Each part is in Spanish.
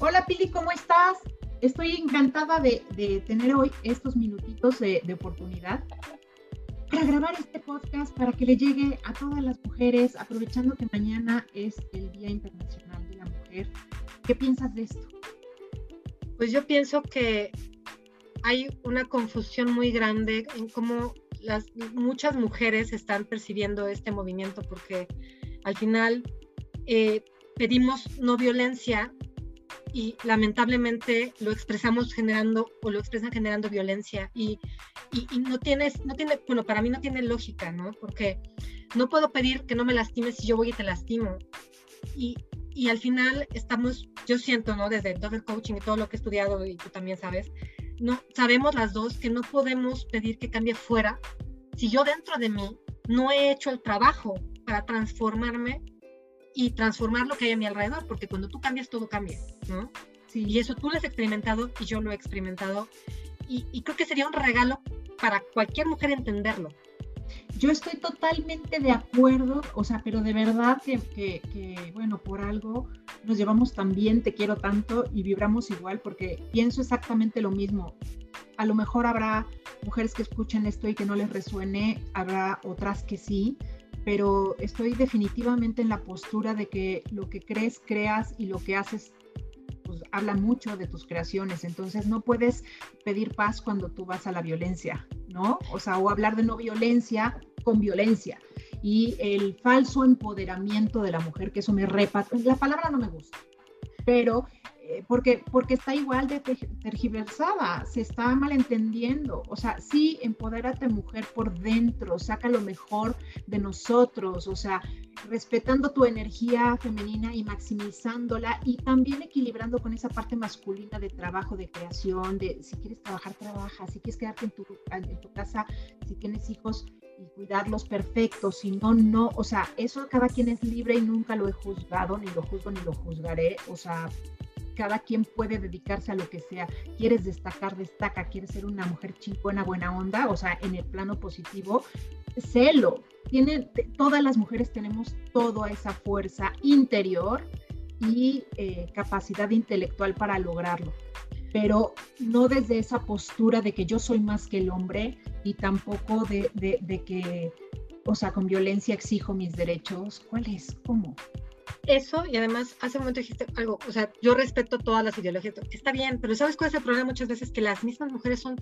Hola Pili, ¿cómo estás? Estoy encantada de, tener hoy estos minutitos de, oportunidad para grabar este podcast para que le llegue a todas las mujeres, aprovechando que mañana es el Día Internacional de la Mujer. ¿Qué piensas de esto? Pues yo pienso que hay una confusión muy grande en cómo las, muchas mujeres están percibiendo este movimiento, porque al final eh, pedimos no violencia y lamentablemente lo expresamos generando o lo expresan generando violencia y, y, no tienes, no tiene, bueno, para mí no tiene lógica, ¿no? Porque no puedo pedir que no me lastimes si yo voy y te lastimo. Y, y al final estamos, yo siento, ¿no? Desde todo el coaching y todo lo que he estudiado y tú también sabes, no, sabemos las dos que no podemos pedir que cambie fuera si yo dentro de mí no he hecho el trabajo para transformarme y transformar lo que hay a mi alrededor, porque cuando tú cambias, todo cambia, ¿no? Sí. Y eso tú lo has experimentado y yo lo he experimentado. Y, y creo que sería un regalo para cualquier mujer entenderlo. Yo estoy totalmente de acuerdo, o sea, pero de verdad que, que, que, bueno, por algo nos llevamos tan bien, te quiero tanto y vibramos igual, porque pienso exactamente lo mismo. A lo mejor habrá mujeres que escuchen esto y que no les resuene, habrá otras que sí, pero estoy definitivamente en la postura de que lo que crees, creas y lo que haces pues, habla mucho de tus creaciones. Entonces no puedes pedir paz cuando tú vas a la violencia, ¿no? O sea, o hablar de no violencia con violencia. Y el falso empoderamiento de la mujer, que eso me repa, la palabra no me gusta, pero porque, porque está igual de tergiversada, se está malentendiendo. O sea, sí, empodérate mujer por dentro, saca lo mejor de nosotros, o sea, respetando tu energía femenina y maximizándola y también equilibrando con esa parte masculina de trabajo, de creación, de si quieres trabajar, trabaja, si quieres quedarte en tu, en tu casa, si tienes hijos y cuidarlos perfectos, si no, no, o sea, eso cada quien es libre y nunca lo he juzgado, ni lo juzgo, ni lo juzgaré, o sea, cada quien puede dedicarse a lo que sea. Quieres destacar, destaca. Quieres ser una mujer chingona, buena onda, o sea, en el plano positivo, celo. Tienen, todas las mujeres tenemos toda esa fuerza interior y eh, capacidad intelectual para lograrlo pero no desde esa postura de que yo soy más que el hombre y tampoco de, de, de que, o sea, con violencia exijo mis derechos. ¿Cuál es? ¿Cómo? Eso, y además hace un momento dijiste algo, o sea, yo respeto todas las ideologías, está bien, pero ¿sabes cuál es el problema muchas veces? Que las mismas mujeres son,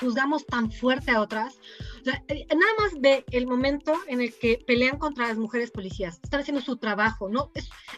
juzgamos tan fuerte a otras. O sea, eh, nada más ve el momento en el que pelean contra las mujeres policías, están haciendo su trabajo, ¿no?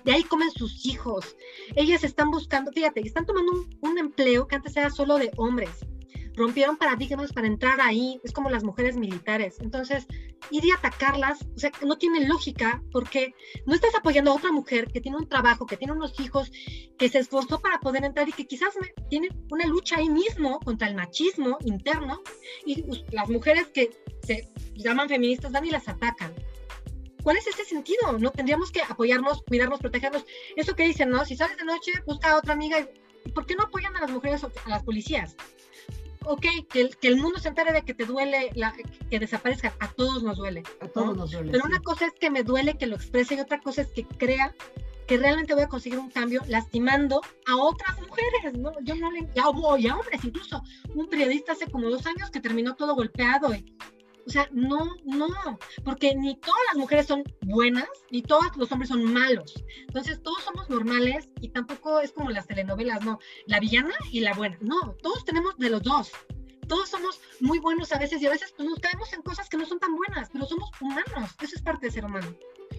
De ahí comen sus hijos. Ellas están buscando, fíjate, están tomando un, un empleo que antes era solo de hombres rompieron paradigmas para entrar ahí, es como las mujeres militares. Entonces, ir y atacarlas, o sea, no tiene lógica porque no estás apoyando a otra mujer que tiene un trabajo, que tiene unos hijos, que se esforzó para poder entrar y que quizás tiene una lucha ahí mismo contra el machismo interno y las mujeres que se llaman feministas van y las atacan. ¿Cuál es ese sentido? No tendríamos que apoyarnos, cuidarnos, protegernos. Eso que dicen, ¿no? Si sales de noche, busca a otra amiga. ¿Y por qué no apoyan a las mujeres, a las policías? Ok, que el, que el, mundo se entere de que te duele la, que desaparezca, a todos nos duele. A todos nos duele. Pero una cosa es que me duele que lo exprese y otra cosa es que crea que realmente voy a conseguir un cambio lastimando a otras mujeres, ¿no? Yo no le, ya, y a hombres incluso. Un periodista hace como dos años que terminó todo golpeado y o sea, no, no, porque ni todas las mujeres son buenas, ni todos los hombres son malos. Entonces, todos somos normales y tampoco es como las telenovelas, no, la villana y la buena. No, todos tenemos de los dos. Todos somos muy buenos a veces y a veces pues, nos caemos en cosas que no son tan buenas, pero somos humanos. Eso es parte de ser humano.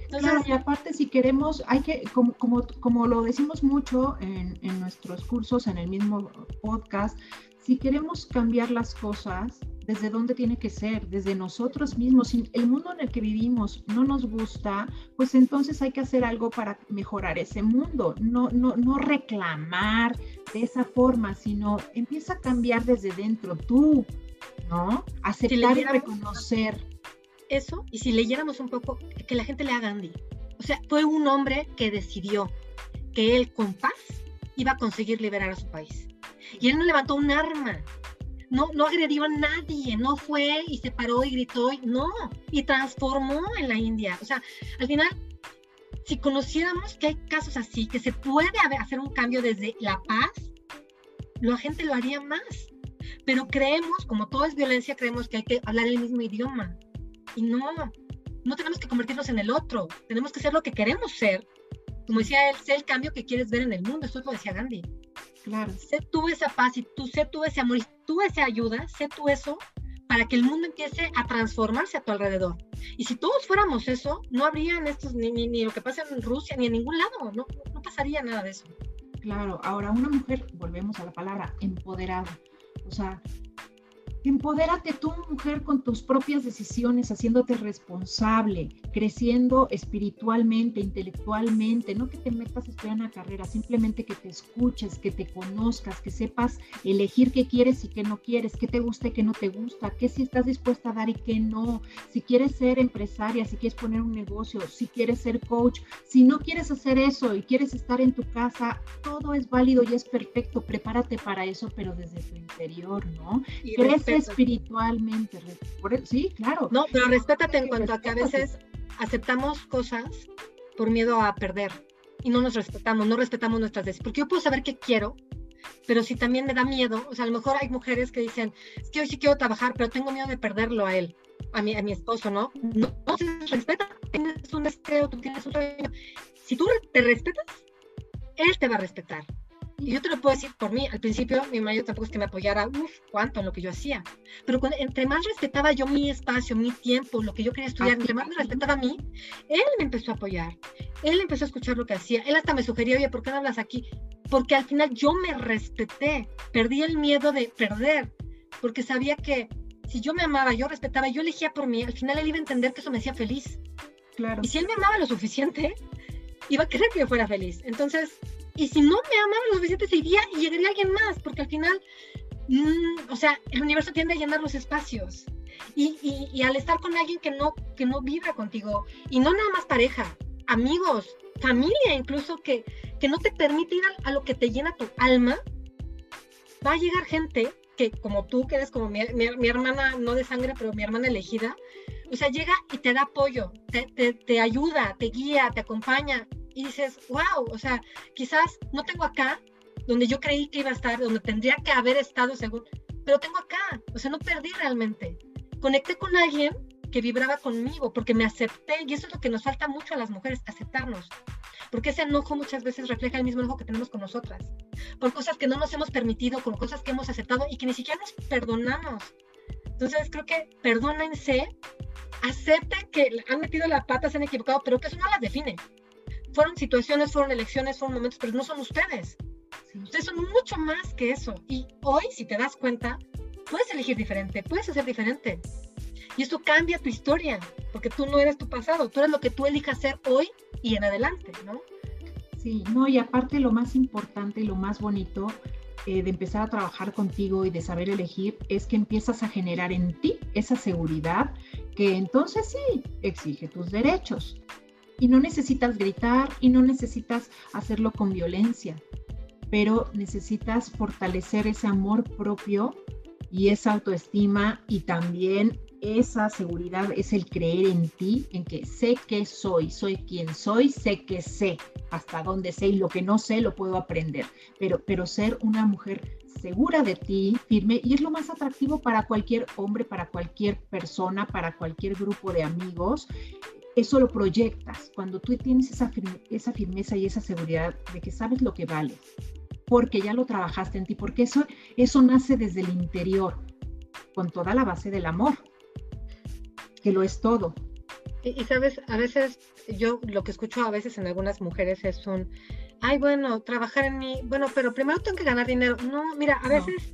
claro, y aparte si queremos, hay que, como, como, como lo decimos mucho en, en nuestros cursos, en el mismo podcast, si queremos cambiar las cosas, ¿desde dónde tiene que ser? Desde nosotros mismos. Si el mundo en el que vivimos no nos gusta, pues entonces hay que hacer algo para mejorar ese mundo. No, no, no reclamar de esa forma, sino empieza a cambiar desde dentro tú, ¿no? Aceptar y reconocer. Eso, y si leyéramos un poco, que la gente le haga Gandhi. O sea, fue un hombre que decidió que él con paz iba a conseguir liberar a su país y él no levantó un arma, no, no agredió a nadie, no fue y se paró y gritó, no, y transformó en la India. O sea, al final, si conociéramos que hay casos así, que se puede hacer un cambio desde la paz, la gente lo haría más. Pero creemos, como todo es violencia, creemos que hay que hablar el mismo idioma. Y no, no tenemos que convertirnos en el otro, tenemos que ser lo que queremos ser. Como decía él, sé el cambio que quieres ver en el mundo, esto es lo decía Gandhi. Claro. Sé tú esa paz y tú sé tú ese amor y tú esa ayuda, sé tú eso para que el mundo empiece a transformarse a tu alrededor. Y si todos fuéramos eso, no habría estos, ni, ni, lo que pasa en Rusia, ni en ningún lado, no, no pasaría nada de eso. Claro, ahora una mujer, volvemos a la palabra, empoderada. O sea, Empodérate tú, mujer, con tus propias decisiones, haciéndote responsable, creciendo espiritualmente, intelectualmente, no que te metas a estudiar una carrera, simplemente que te escuches, que te conozcas, que sepas elegir qué quieres y qué no quieres, qué te gusta y qué no te gusta, qué si estás dispuesta a dar y qué no, si quieres ser empresaria, si quieres poner un negocio, si quieres ser coach, si no quieres hacer eso y quieres estar en tu casa, todo es válido y es perfecto, prepárate para eso, pero desde tu interior, ¿no? Y espiritualmente. Sí, claro. No, pero respétate en cuanto a que a veces aceptamos cosas por miedo a perder y no nos respetamos, no respetamos nuestras decisiones. Porque yo puedo saber qué quiero, pero si también me da miedo, o sea, a lo mejor hay mujeres que dicen, es que hoy sí quiero trabajar, pero tengo miedo de perderlo a él, a mi, a mi esposo, ¿no? No, no se respeta, tienes un deseo, tú tienes un sueño. Si tú te respetas, él te va a respetar. Y yo te lo puedo decir por mí, al principio mi marido tampoco es que me apoyara, uff, cuánto en lo que yo hacía. Pero entre más respetaba yo mi espacio, mi tiempo, lo que yo quería estudiar, entre más me respetaba a mí, él me empezó a apoyar. Él empezó a escuchar lo que hacía. Él hasta me sugería, oye, ¿por qué no hablas aquí? Porque al final yo me respeté, perdí el miedo de perder, porque sabía que si yo me amaba, yo respetaba, yo elegía por mí, al final él iba a entender que eso me hacía feliz. Claro. Y si él me amaba lo suficiente, iba a querer que yo fuera feliz. Entonces, y si no me amaba lo suficiente, iría y llegaría alguien más, porque al final, mm, o sea, el universo tiende a llenar los espacios. Y, y, al estar con alguien que no, que no vibra contigo, y no nada más pareja, amigos, familia incluso, que, que no te permite ir a, lo que te llena tu alma, va a llegar gente que como tú, que eres como mi, mi, hermana, no de sangre, pero mi hermana elegida, o sea, llega y te da apoyo, te, te ayuda, te guía, te acompaña, y dices, wow, o sea, quizás no tengo acá donde yo creí que iba a estar, donde tendría que haber estado según, pero tengo acá, o sea, no perdí realmente. Conecté con alguien que vibraba conmigo porque me acepté y eso es lo que nos falta mucho a las mujeres, aceptarnos. Porque ese enojo muchas veces refleja el mismo enojo que tenemos con nosotras, por cosas que no nos hemos permitido, con cosas que hemos aceptado y que ni siquiera nos perdonamos. Entonces creo que perdónense, acepten que han metido la pata, se han equivocado, pero que eso no las define fueron situaciones, fueron elecciones, fueron momentos, pero no son ustedes. Ustedes son mucho más que eso. Y hoy, si te das cuenta, puedes elegir diferente, puedes hacer diferente. Y esto cambia tu historia, porque tú no eres tu pasado, tú eres lo que tú elijas ser hoy y en adelante, ¿no? Sí, no, y aparte lo más importante y lo más bonito eh, de empezar a trabajar contigo y de saber elegir es que empiezas a generar en ti esa seguridad que entonces sí exige tus derechos, y no necesitas gritar y no necesitas hacerlo con violencia, pero necesitas fortalecer ese amor propio y esa autoestima y también esa seguridad es el creer en ti, en que sé que soy, soy quien soy, sé que sé hasta dónde sé y lo que no sé lo puedo aprender, pero, pero ser una mujer segura de ti, firme, y es lo más atractivo para cualquier hombre, para cualquier persona, para cualquier grupo de amigos, eso lo proyectas cuando tú tienes esa, esa firmeza y esa seguridad de que sabes lo que vale, porque ya lo trabajaste en ti, porque eso, eso nace desde el interior, con toda la base del amor, que lo es todo. Y, y, sabes, a veces yo lo que escucho a veces en algunas mujeres es un, ay, bueno, trabajar en mí, bueno, pero primero tengo que ganar dinero. No, mira, a veces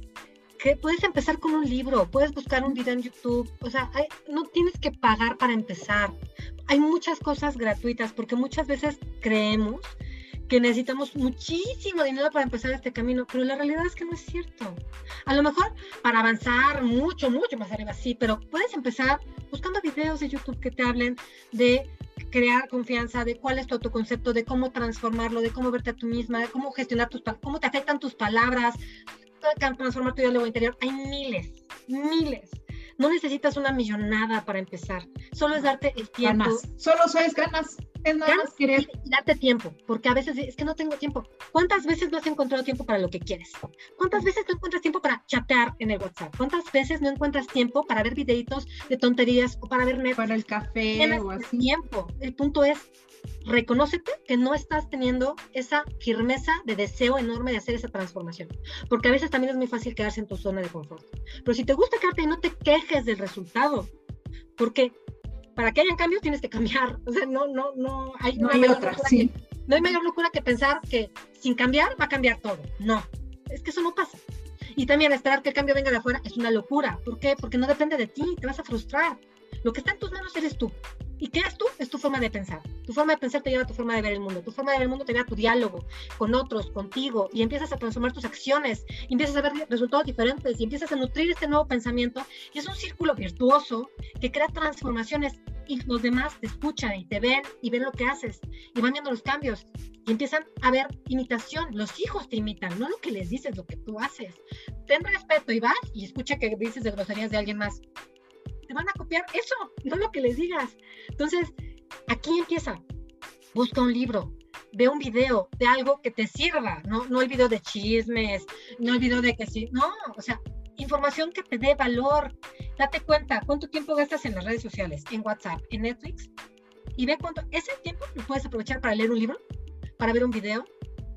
que puedes empezar con un libro, puedes buscar un video en YouTube, o sea, no tienes que pagar para empezar. Hay muchas cosas gratuitas porque muchas veces creemos que necesitamos muchísimo dinero para empezar este camino, pero la realidad es que no es cierto. A lo mejor para avanzar mucho, mucho más arriba, sí, pero puedes empezar buscando videos de YouTube que te hablen de crear confianza, de cuál es tu autoconcepto, de cómo transformarlo, de cómo verte a tú misma, de cómo gestionar tus, cómo te afectan tus palabras, transformar tu diálogo interior. Hay miles, miles. No necesitas una millonada para empezar. Solo es darte el tiempo. Solo es ganas. Es nada más querer. darte tiempo, porque a veces es que no tengo tiempo. ¿Cuántas veces no has encontrado tiempo para lo que quieres? ¿Cuántas veces no encuentras tiempo para chatear en el WhatsApp? ¿Cuántas veces no encuentras tiempo para ver videitos de tonterías o para ver Netflix? Para el café o así. tiempo. El punto es, reconócete que no estás teniendo esa firmeza de deseo enorme de hacer esa transformación. Porque a veces también es muy fácil quedarse en tu zona de confort. Pero si te gusta quedarte y no te quejes del resultado, porque para que hayan cambios tienes que cambiar. O sea, no, no, no hay, no hay otra, sí. no hay mayor locura que pensar que sin cambiar va a cambiar todo. No, es que eso no pasa. Y también esperar que el cambio venga de afuera es una locura. ¿Por qué? Porque no depende de ti, te vas a frustrar. Lo que está en tus manos eres tú. ¿Y qué es tú? Es tu forma de pensar. Tu forma de pensar te lleva a tu forma de ver el mundo. Tu forma de ver el mundo te lleva a tu diálogo con otros, contigo, y empiezas a transformar tus acciones, y empiezas a ver resultados diferentes, y empiezas a nutrir este nuevo pensamiento. Y es un círculo virtuoso que crea transformaciones y los demás te escuchan y te ven y ven lo que haces y van viendo los cambios y empiezan a ver imitación. Los hijos te imitan, no lo que les dices, lo que tú haces. Ten respeto y vas y escucha que dices de groserías de alguien más te van a copiar eso, no lo que les digas. Entonces, aquí empieza. Busca un libro, ve un video de algo que te sirva, no, no el video de chismes, no el video de que sí, no, o sea, información que te dé valor. Date cuenta cuánto tiempo gastas en las redes sociales, en WhatsApp, en Netflix, y ve cuánto, ese tiempo lo puedes aprovechar para leer un libro, para ver un video,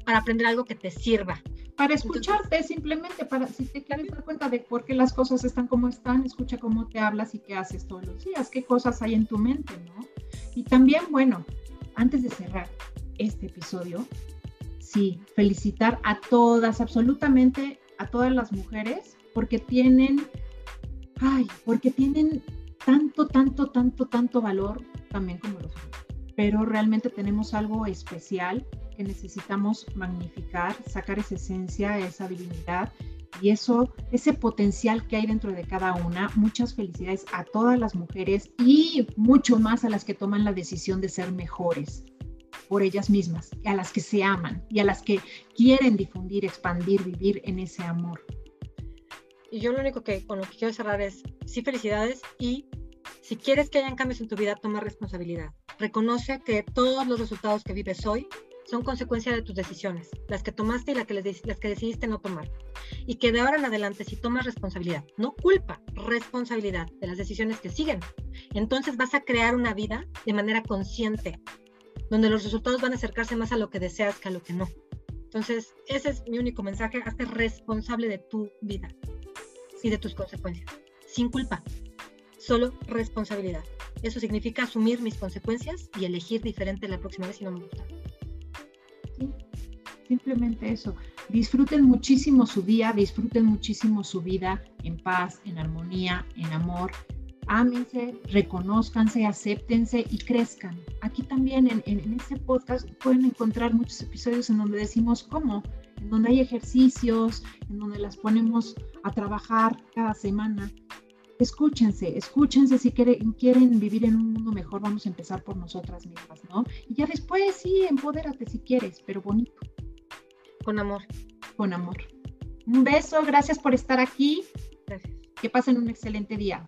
para aprender algo que te sirva para escucharte simplemente, para si te quieres dar cuenta de por qué las cosas están como están, escucha cómo te hablas y qué haces todos los días, qué cosas hay en tu mente, ¿no? Y también, bueno, antes de cerrar este episodio, sí, felicitar a todas, absolutamente a todas las mujeres, porque tienen, ay, porque tienen tanto, tanto, tanto, tanto valor también como los hombres. Pero realmente tenemos algo especial que necesitamos magnificar, sacar esa esencia, esa divinidad y eso, ese potencial que hay dentro de cada una. Muchas felicidades a todas las mujeres y mucho más a las que toman la decisión de ser mejores por ellas mismas, a las que se aman y a las que quieren difundir, expandir, vivir en ese amor. Y yo lo único que con lo que quiero cerrar es, sí, felicidades y si quieres que hayan cambios en tu vida, toma responsabilidad. Reconoce que todos los resultados que vives hoy son consecuencia de tus decisiones, las que tomaste y las que, las que decidiste no tomar. Y que de ahora en adelante, si tomas responsabilidad, no culpa, responsabilidad de las decisiones que siguen, entonces vas a crear una vida de manera consciente, donde los resultados van a acercarse más a lo que deseas que a lo que no. Entonces, ese es mi único mensaje, hazte responsable de tu vida y de tus consecuencias, sin culpa, solo responsabilidad. Eso significa asumir mis consecuencias y elegir diferente la próxima vez si no me gusta. Simplemente eso. Disfruten muchísimo su día, disfruten muchísimo su vida en paz, en armonía, en amor. Ámense, reconozcanse, acéptense y crezcan. Aquí también en, en, este podcast pueden encontrar muchos episodios en donde decimos cómo, en donde hay ejercicios, en donde las ponemos a trabajar cada semana escúchense, escúchense si quieren, quieren vivir en un mundo mejor, vamos a empezar por nosotras mismas, ¿no? Y ya después sí, empodérate si quieres, pero bonito. Con amor. Con amor. Un beso, gracias por estar aquí. Gracias. Que pasen un excelente día.